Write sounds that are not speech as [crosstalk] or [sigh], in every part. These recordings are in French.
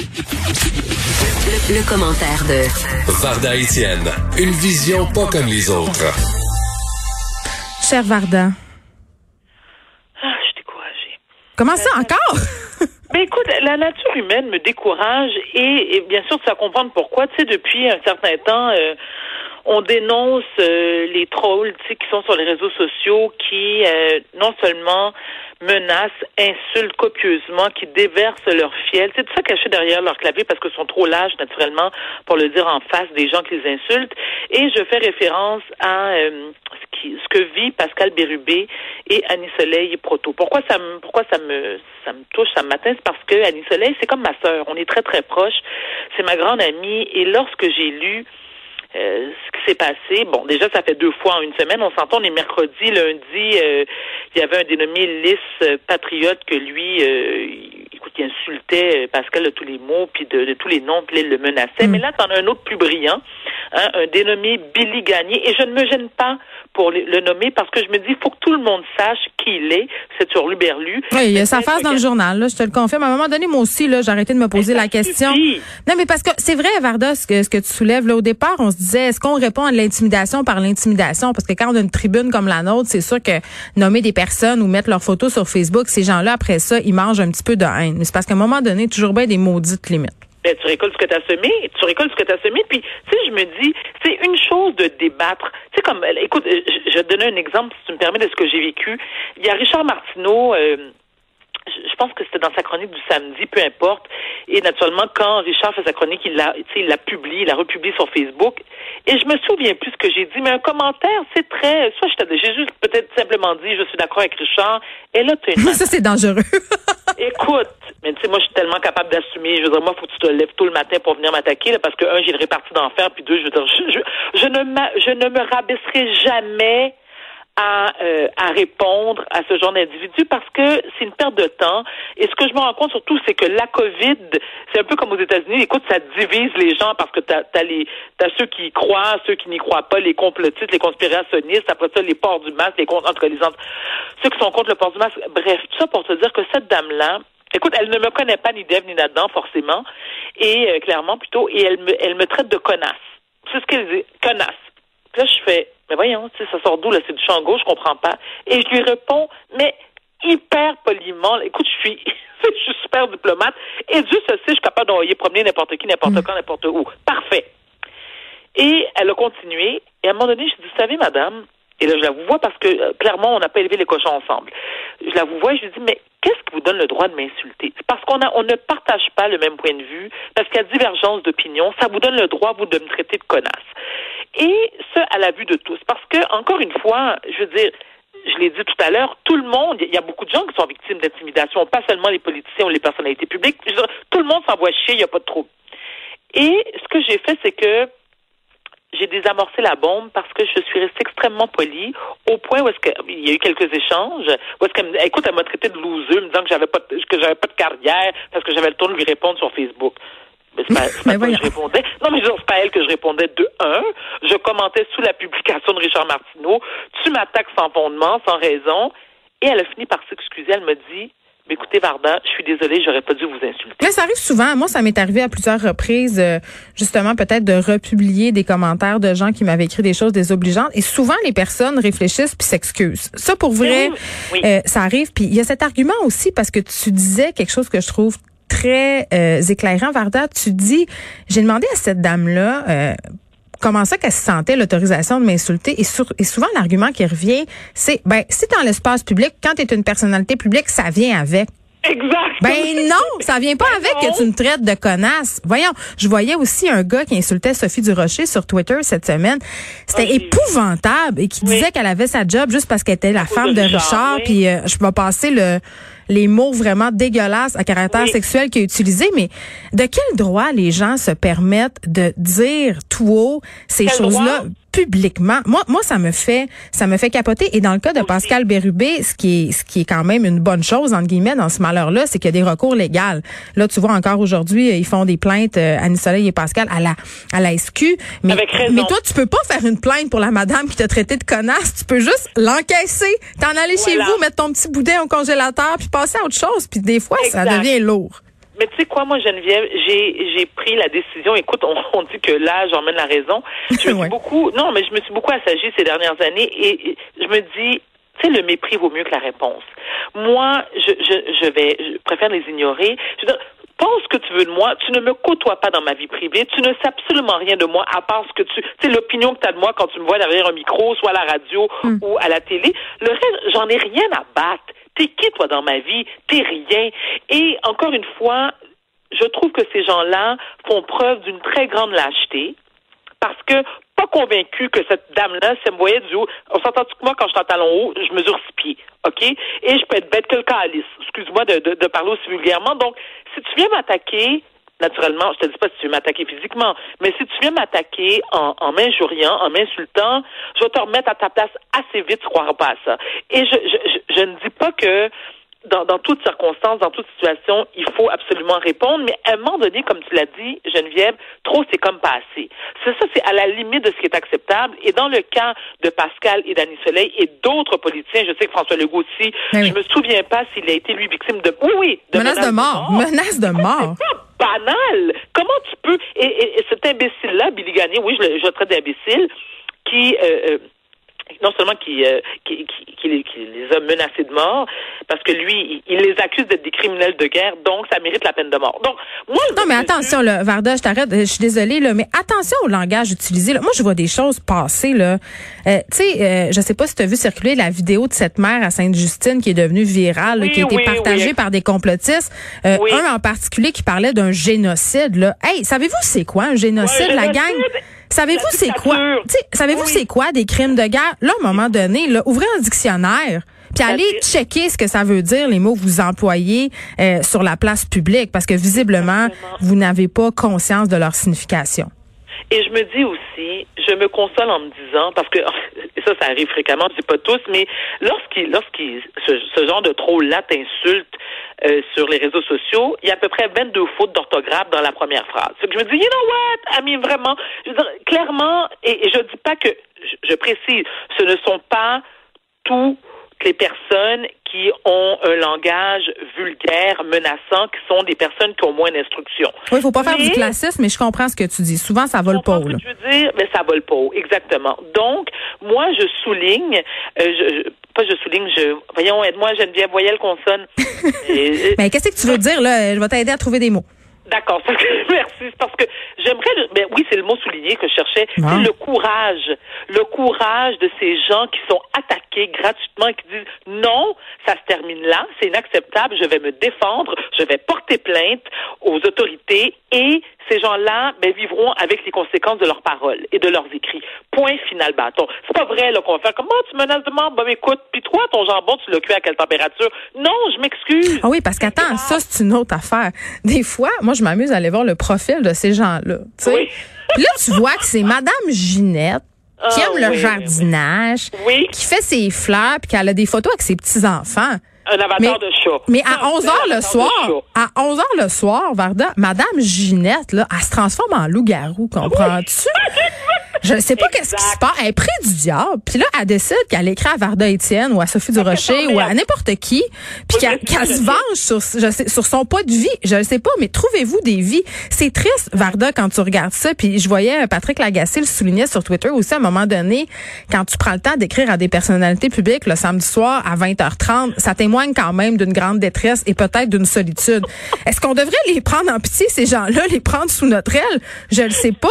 Le, le commentaire de Varda Étienne, une vision pas comme les autres. Cher Varda, Ah, je suis découragée. comment ça encore? [laughs] Ben écoute, la nature humaine me décourage et, et bien sûr, ça comprendre pourquoi. Tu sais, depuis un certain temps, euh, on dénonce euh, les trolls, qui sont sur les réseaux sociaux, qui euh, non seulement menacent, insultent copieusement, qui déversent leur fiel. C'est tout ça caché derrière leur clavier parce qu'ils sont trop lâches, naturellement, pour le dire en face des gens qui les insultent. Et je fais référence à euh, ce, qui, ce que vit Pascal Bérubé et Annie Soleil Proto. Pourquoi ça me, pourquoi ça me, ça me touche, ça matin, c'est parce que Annie Soleil, c'est comme ma sœur. On est très très proches. C'est ma grande amie. Et lorsque j'ai lu euh, ce qui s'est passé. Bon, déjà, ça fait deux fois en une semaine. On s'entend, on est mercredi, lundi, euh, il y avait un dénommé Lys euh, Patriote que lui, euh, écoute, il insultait Pascal de tous les mots, puis de, de tous les noms, puis il le menaçait. Mais là, t'en as un autre plus brillant, hein, un dénommé Billy Gagné, et je ne me gêne pas pour le, nommer parce que je me dis, il faut que tout le monde sache qui il est. C'est sur Luberlu. Oui, il y a sa face dans le journal, là, je te le confirme. À un moment donné, moi aussi, là, j'ai arrêté de me poser Mais la question. suffit. Non, mais parce que c'est vrai, Varda, ce que, ce que tu soulèves, là, au départ, on se disait, est-ce qu'on répond à de l'intimidation par l'intimidation? Parce que quand on a une tribune comme la nôtre, c'est sûr que nommer des personnes ou mettre leurs photos sur Facebook, ces gens-là, après ça, ils mangent un petit peu de haine. Mais c'est parce qu'à un moment donné, toujours bien des maudites limites. Ben, tu récoltes ce que tu as semé, tu récoltes ce que tu as semé, puis tu sais, je me dis, c'est une chose de débattre. Tu sais, comme, euh, écoute, je, vais te donner un exemple, si tu me permets, de ce que j'ai vécu. Il y a Richard Martineau, euh, je pense que c'était dans sa chronique du samedi, peu importe. Et naturellement, quand Richard fait sa chronique, il l'a, il l'a publié, il l'a republié sur Facebook. Et je me souviens plus ce que j'ai dit, mais un commentaire, c'est très, soit j'ai juste peut-être simplement dit, je suis d'accord avec Richard. Et là, tu une ça, c'est dangereux. Écoute, moi, je suis tellement capable d'assumer. Je veux dire, moi, faut que tu te lèves tôt le matin pour venir m'attaquer, là, parce que, un, j'ai le réparti d'enfer, puis deux, je veux dire, je, je, ne, je ne me rabaisserai jamais à, euh, à répondre à ce genre d'individu parce que c'est une perte de temps. Et ce que je me rends compte surtout, c'est que la COVID, c'est un peu comme aux États-Unis. Écoute, ça divise les gens parce que t'as as les t'as ceux qui y croient, ceux qui n'y croient pas, les complotistes, les conspirationnistes. Après ça, les ports du masque, les contre entre ceux qui sont contre le port du masque. Bref, tout ça pour te dire que cette dame-là. Écoute, elle ne me connaît pas ni d'Ève ni d'Adam, forcément, et euh, clairement plutôt, et elle me, elle me traite de connasse. C'est ce qu'elle dit, connasse. Puis là, je fais, mais voyons, ça sort d'où, là? C'est du champ gauche, je comprends pas. Et je lui réponds, mais hyper poliment. Écoute, je suis, [laughs] je suis super diplomate. Et Dieu se sait, je suis capable d'envoyer promener n'importe qui, n'importe quand, n'importe où. Parfait. Et elle a continué. Et à un moment donné, je dis, vous savez, madame, et là, je la vous vois parce que, euh, clairement, on n'a pas élevé les cochons ensemble. Je la vous vois et je lui dis, mais qu'est-ce qui vous donne le droit de m'insulter? Parce qu'on on ne partage pas le même point de vue, parce qu'il y a divergence d'opinion. Ça vous donne le droit, vous, de me traiter de connasse. Et ce, à la vue de tous. Parce que, encore une fois, je veux dire, je l'ai dit tout à l'heure, tout le monde, il y a beaucoup de gens qui sont victimes d'intimidation, pas seulement les politiciens ou les personnalités publiques. Dire, tout le monde s'envoie chier, il n'y a pas de trouble. Et ce que j'ai fait, c'est que j'ai désamorcé la bombe parce que je suis restée extrêmement polie au point où est-ce que il y a eu quelques échanges où est-ce qu'elle écoute elle m'a traité de loser me disant que j'avais pas de, que j'avais pas de carrière parce que j'avais le temps de lui répondre sur Facebook mais c'est pas, [laughs] c'est pas que je répondais. Non, mais c'est pas à elle que je répondais de un. Je commentais sous la publication de Richard Martineau. Tu m'attaques sans fondement, sans raison. Et elle a fini par s'excuser. Elle me dit, écoutez, Varda, je suis désolée, j'aurais pas dû vous insulter. Mais ça arrive souvent. Moi, ça m'est arrivé à plusieurs reprises, euh, justement, peut-être de republier des commentaires de gens qui m'avaient écrit des choses désobligeantes. Et souvent, les personnes réfléchissent puis s'excusent. Ça, pour vrai, Oui, oui. euh, ça arrive. Puis il y a cet argument aussi parce que tu disais quelque chose que je trouve très euh, éclairant, Varda. Tu dis, j'ai demandé à cette dame-là. Comment ça qu'elle se sentait l'autorisation de m'insulter? Et souvent l'argument qui revient c'est ben si dans l'espace public quand tu es une personnalité publique ça vient avec Exact. ben non, ça vient pas Ben avec non. que tu me traites de connasse. Voyons, je voyais aussi un gars qui insultait Sophie Durocher sur Twitter cette semaine. C'était épouvantable et qui Oui. disait qu'elle avait sa job juste parce qu'elle était la femme de Richard, Richard. oui. Puis euh, je vais passer le les mots vraiment dégueulasses à caractère Oui. sexuel qu'il a utilisés, mais de quel droit les gens se permettent de dire tout haut ces choses-là? Publiquement. Moi, moi, ça me fait, ça me fait capoter. Et dans le cas de Pascal Bérubé, ce qui est, ce qui est quand même une bonne chose entre guillemets dans ce malheur-là, c'est qu'il y a des recours légaux. Là, tu vois encore aujourd'hui, ils font des plaintes euh, Annie Soleil et Pascal à la à la SQ. Mais, Avec raison. mais toi, tu peux pas faire une plainte pour la madame qui t'a traité de connasse. Tu peux juste l'encaisser, t'en aller chez vous, mettre ton petit boudin au congélateur, puis passer à autre chose. Puis des fois, ça devient lourd. Mais tu sais quoi, moi, Geneviève, j'ai j'ai pris la décision. Écoute, on, [laughs] on dit que là, j'emmène la raison. Je me [laughs] suis beaucoup, non, mais je me suis beaucoup assagie ces dernières années et, et je me dis, tu sais, le mépris vaut mieux que la réponse. Moi, je, je, je vais, je préfère les ignorer. Je veux dire, pense ce que tu veux de moi. Tu ne me côtoies pas dans ma vie privée. Tu ne sais absolument rien de moi à part ce que tu, tu sais, l'opinion que tu as de moi quand tu me vois derrière un micro, soit à la radio ou à la télé. Le reste, j'en ai rien à battre. T'es qui, toi, dans ma vie? T'es rien. Et encore une fois, je trouve que ces gens-là font preuve d'une très grande lâcheté parce que pas convaincu que cette dame-là, si elle me voyait du haut, on s'entend que moi, quand je suis en talon haut, je mesure six pieds, OK? Et je peux être bête que le calice. Excuse-moi de, parler aussi vulgairement. Donc, si tu viens m'attaquer, naturellement, je te dis pas si tu veux m'attaquer physiquement, mais si tu viens m'attaquer en, en m'injuriant, en m'insultant, je vais te remettre à ta place assez vite, tu croiras pas à ça. Et je, je, je, je ne dis pas que dans, dans toutes circonstances, dans toute situation, il faut absolument répondre, mais à un moment donné, comme tu l'as dit, Geneviève, trop, c'est comme pas assez. C'est ça, c'est à la limite de ce qui est acceptable. Et dans le cas de Pascal et d'Annie Soleil et d'autres politiciens, je sais que François Legault aussi, Ben oui. je me souviens pas s'il a été, lui, victime de... Oui, oui, de Menace de mort. Menace de mort. [laughs] C'est pas banal. Comment tu peux... Et, et- et cet imbécile-là, Billy Gagné, oui, je le, je le traite d'imbécile, qui... euh, euh, non seulement qui, euh, qui, qui, qui les, qui les a menacés de mort, parce que lui, il, il les accuse d'être des criminels de guerre, donc ça mérite la peine de mort. Donc, moi, Non, mais attention, là, Varda, je t'arrête, je suis désolée, là, mais attention au langage utilisé. Là. Moi, je vois des choses passer. Là. Euh, tu sais, euh, je sais pas si tu as vu circuler la vidéo de cette mère à Sainte-Justine qui est devenue virale, Oui, qui a été oui, partagée oui. par des complotistes. Euh. Un en particulier qui parlait d'un génocide. Là. Hey, savez-vous c'est quoi un génocide, Ouais, la génocide, gang? Savez-vous c'est quoi? Savez-vous Oui. c'est quoi des crimes de guerre? Là, à un moment donné, là, ouvrez un dictionnaire. Puis allez checker ce que ça veut dire, les mots que vous employez euh, sur la place publique, parce que visiblement, Exactement. vous n'avez pas conscience de leur signification. Et je me dis aussi, je me console en me disant, parce que et [laughs] ça, ça arrive fréquemment, je dis pas tous, mais lorsqu'il, lorsqu'il, ce, ce genre de troll-là t'insulte euh, sur les réseaux sociaux, il y a à peu près 22 fautes d'orthographe dans la première phrase. Que je me dis, you know what, I mean, vraiment, je veux dire, clairement, et, et je dis pas que, je, je précise, ce ne sont pas tous les personnes qui ont un langage vulgaire, menaçant, qui sont des personnes qui ont moins d'instruction. Oui, il faut pas faire du classisme, mais je comprends ce que tu dis. Souvent, ça vole comprends pas ce haut. je veux dire, mais ça vole pas haut, exactement. Donc, moi, je souligne, euh, je, je- pas je souligne, je, voyons, aide-moi, Geneviève, voyelle consonne. [laughs] Mais qu'est-ce que tu veux dire, là? Je vais t'aider à trouver des mots. D'accord, parce [laughs] que- merci. C'est parce que j'aimerais, ben oui, c'est le mot souligné que je cherchais. C'est le courage, le courage de ces gens qui sont attaqués gratuitement, et qui disent non, ça se termine là, c'est inacceptable, je vais me défendre, je vais porter plainte aux autorités et ces gens-là ben, vivront avec les conséquences de leurs paroles et de leurs écrits. Point final bâton. C'est pas vrai là qu'on va faire comme oh, tu menaces de mort, bon écoute, puis toi ton jambon tu l'as cuit à quelle température? Non, je m'excuse. Ah oui, parce qu'attends, ça, c'est une autre affaire. Des fois, moi, je m'amuse à aller voir le profil de ces gens-là. Oui. Puis là, tu vois que c'est Madame Ginette qui Ah, aime le oui, oui, jardinage, Oui. qui fait ses fleurs, puis qu'elle a des photos avec ses petits-enfants. Un avatar Mais- de chat. Mais à Non, 11 c'est un heures le soir, à 11 heures le soir, Varda, Madame Ginette, là, elle se transforme en loup-garou, comprends-tu? [laughs] Je sais pas qu'est-ce qui se passe. Elle est près du diable. Puis là, elle décide qu'elle écrit à Varda Étienne ou à Sophie Durocher ou à n'importe qui, puis qu'elle je se venge sur, je sais, sur son pas de vie. Je ne sais pas, mais trouvez-vous des vies? C'est triste, Varda, quand tu regardes ça. Puis je voyais euh, Patrick Lagacé le soulignait sur Twitter aussi à un moment donné, quand tu prends le temps d'écrire à des personnalités publiques le samedi soir à 20h30, ça témoigne quand même d'une grande détresse et peut-être d'une solitude. Est-ce qu'on devrait les prendre en pitié, ces gens-là, les prendre sous notre aile? Je le sais pas.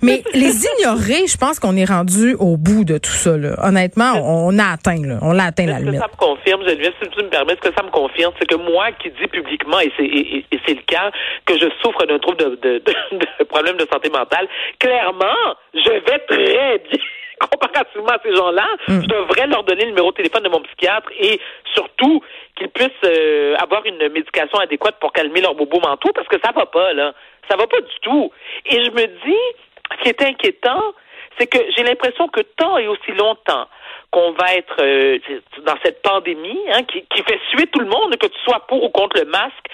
Mais les ignorer, je pense qu'on est rendu au bout de tout ça. Là. Honnêtement, on, on a atteint, là. On l'a atteint la Est-ce que limite. ça me confirme, Geneviève, si tu me permets, ce que ça me confirme, c'est que moi qui dis publiquement, et c'est, et, et- et c'est le cas, que je souffre d'un trouble de, de, de, [laughs] de problème de santé mentale, clairement, je vais très bien. [laughs] comparativement à ces gens-là. Je devrais leur donner le numéro de téléphone de mon psychiatre et surtout qu'ils puissent euh, avoir une médication adéquate pour calmer leur bobo mentaux parce que ça va pas, là. Ça va pas du tout. Et je me dis, ce qui est inquiétant, c'est que j'ai l'impression que tant et aussi longtemps qu'on va être euh, dans cette pandémie hein, qui, qui fait suer tout le monde, que tu sois pour ou contre le masque,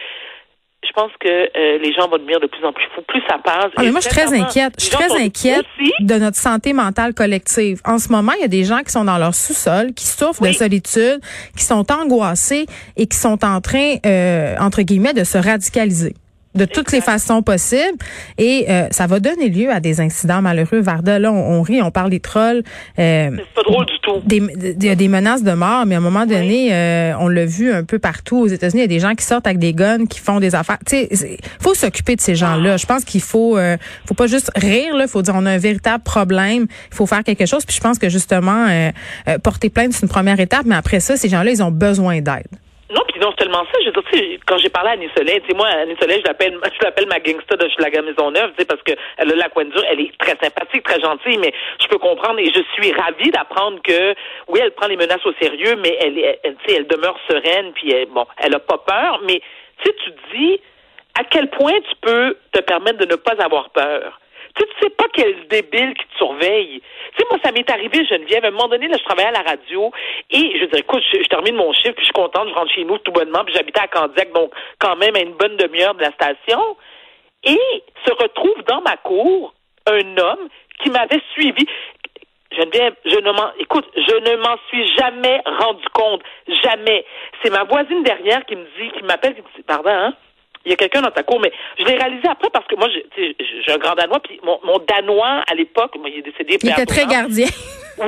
je pense que euh, les gens vont devenir de plus en plus fous, plus ça passe. Ah, mais moi, je suis très inquiète. Je suis très inquiète de notre santé mentale collective. En ce moment, il y a des gens qui sont dans leur sous-sol, qui souffrent de solitude, qui sont angoissés et qui sont en train, euh, entre guillemets, de se radicaliser de toutes les façons possibles. Et euh, ça va donner lieu à des incidents malheureux. Varda, là, on, rit, on parle des trolls. Euh, c'est pas drôle du tout. Il y a des menaces de mort, mais à un moment donné, euh, on l'a vu un peu partout aux États-Unis. Il y a des gens qui sortent avec des guns, qui font des affaires. Tu sais, faut s'occuper de ces gens-là. Je pense qu'il faut, euh, faut pas juste rire. Là, faut dire on a un véritable problème. Il faut faire quelque chose. Puis je pense que justement, porter plainte c'est une première étape, mais après ça, ces gens-là, ils ont besoin d'aide. Non, puis non seulement ça, je veux dire, quand j'ai parlé à Annie Soleil, tu moi, Annie Soleil, je l'appelle, [laughs] je l'appelle ma gangsta de Schlager Maisonneuve, tu sais, parce que elle a la coin dure, elle est très sympathique, très gentille, mais je peux comprendre et je suis ravie d'apprendre que, oui, elle prend les menaces au sérieux, mais elle, tu sais, elle demeure sereine, puis elle, bon, elle a pas peur, mais, tu sais, tu dis, à quel point tu peux te permettre de ne pas avoir peur. Tu sais, sais pas quel débile qui te surveille. Tu sais, moi, ça m'est arrivé, Geneviève. À un moment donné, là, je travaillais à la radio et je dis, écoute, je, termine mon chiffre, puis je suis contente, je rentre chez nous tout bonnement, puis j'habitais à Candiac, donc quand même à une bonne demi-heure de la station. Et se retrouve dans ma cour un homme qui m'avait suivi. Geneviève, je ne m'en, écoute, je ne m'en suis jamais rendu compte. Jamais. C'est ma voisine derrière qui me dit, qui m'appelle, qui me dit, pardon, hein? Il y a quelqu'un dans ta cour, mais je l'ai réalisé après parce que moi, j'ai un grand Danois, puis mon, Danois, à l'époque, il est décédé. Il était très gardien.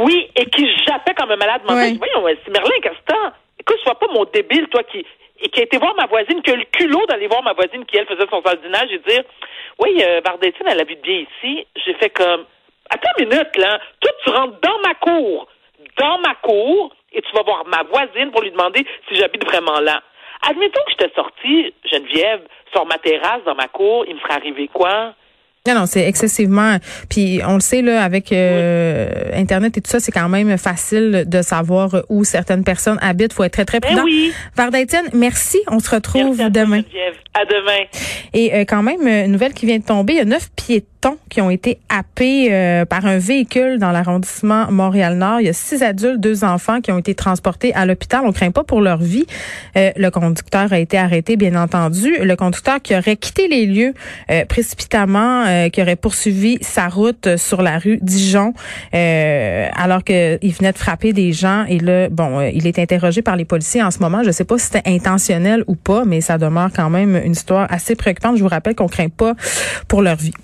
Oui, et qui jappait comme un malade mental. Voyons, c'est Merlin Castan. Écoute, sois pas mon débile, toi, qui, qui a été voir ma voisine, qui a le culot d'aller voir ma voisine qui, elle, faisait son sardinage et dire, oui, euh, elle habite bien ici. J'ai fait comme, attends une minute, là. Toi, tu rentres dans ma cour, dans ma cour, et tu vas voir ma voisine pour lui demander si j'habite vraiment là. Admettons que j'étais sortie, Geneviève, sur ma terrasse, dans ma cour, il me serait arrivé quoi? Non, non, c'est excessivement. Puis on le sait là, avec euh, Internet et tout ça, c'est quand même facile de savoir où certaines personnes habitent. Faut être très très ben prudent. oui. Varda merci. On se retrouve demain. à demain. Et euh, quand même, une nouvelle qui vient de tomber. Il y a neuf qui ont été happés euh, par un véhicule dans l'arrondissement Montréal-Nord. Il y a six adultes, deux enfants qui ont été transportés à l'hôpital. On craint pas pour leur vie. Euh, le conducteur a été arrêté, bien entendu. Le conducteur qui aurait quitté les lieux euh, précipitamment, qui aurait poursuivi sa route sur la rue Dijon, alors qu'il venait de frapper des gens. Et là, bon, il est interrogé par les policiers en ce moment. Je sais pas si c'était intentionnel ou pas, mais ça demeure quand même une histoire assez préoccupante. Je vous rappelle qu'on craint pas pour leur vie.